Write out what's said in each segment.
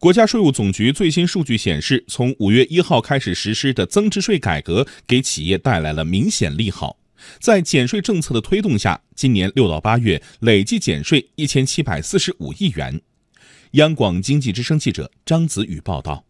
国家税务总局最新数据显示，从五月一号开始实施的增值税改革，给企业带来了明显利好。在减税政策的推动下，今年六到八月累计减税一千七百四十五亿元。央广经济之声记者张子宇报道。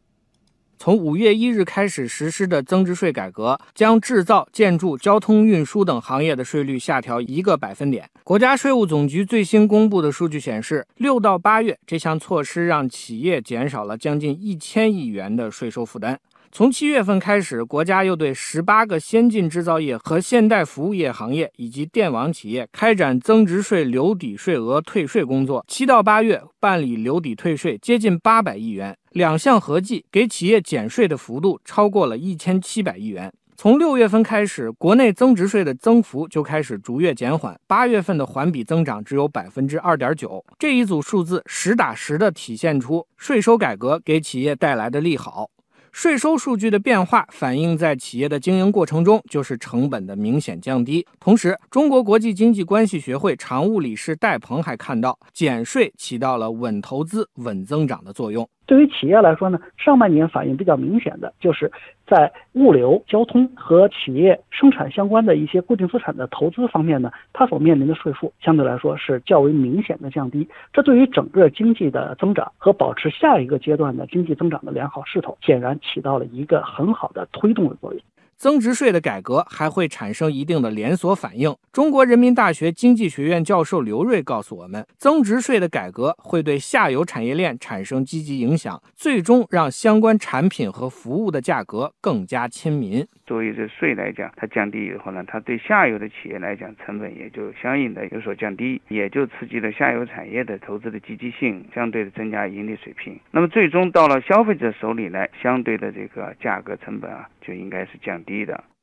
从五月一日开始实施的增值税改革，将制造、建筑、交通运输等行业的税率下调一个百分点。国家税务总局最新公布的数据显示，六到八月这项措施让企业减少了将近一千亿元的税收负担。从七月份开始，国家又对十八个先进制造业和现代服务业行业以及电网企业开展增值税留抵税额退税工作。七到八月办理留抵退税接近八百亿元，两项合计给企业减税的幅度超过了一千七百亿元。从六月份开始，国内增值税的增幅就开始逐月减缓，八月份的环比增长只有百分之二点九。这一组数字实打实的体现出税收改革给企业带来的利好。税收数据的变化反映在企业的经营过程中，就是成本的明显降低。同时，中国国际经济关系学会常务理事戴鹏还看到，减税起到了稳投资、稳增长的作用。对于企业来说呢，上半年反应比较明显的就是在物流、交通和企业生产相关的一些固定资产的投资方面呢，它所面临的税负相对来说是较为明显的降低。这对于整个经济的增长和保持下一个阶段的经济增长的良好势头，显然起到了一个很好的推动的作用。增值税的改革还会产生一定的连锁反应。中国人民大学经济学院教授刘锐告诉我们，增值税的改革会对下游产业链产生积极影响，最终让相关产品和服务的价格更加亲民。作为这税来讲，它降低以后呢，它对下游的企业来讲，成本也就相应的有所降低，也就刺激了下游产业的投资的积极性，相对的增加盈利水平。那么最终到了消费者手里来，相对的这个价格成本啊，就应该是降低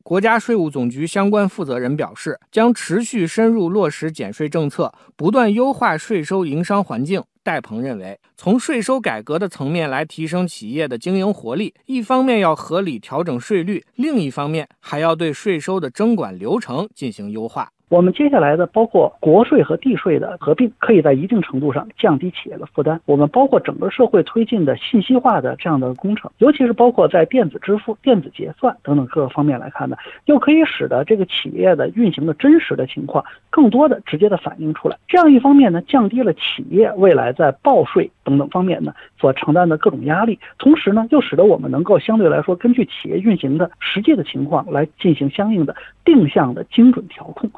国家税务总局相关负责人表示，将持续深入落实减税政策，不断优化税收营商环境。戴鹏认为，从税收改革的层面来提升企业的经营活力，一方面要合理调整税率，另一方面还要对税收的征管流程进行优化。我们接下来的包括国税和地税的合并，可以在一定程度上降低企业的负担。我们包括整个社会推进的信息化的这样的工程，尤其是包括在电子支付、电子结算等等各个方面来看呢，又可以使得这个企业的运行的真实的情况更多的直接的反映出来。这样一方面呢，降低了企业未来在报税等等方面呢所承担的各种压力，同时呢，又使得我们能够相对来说根据企业运行的实际的情况来进行相应的定向的精准调控。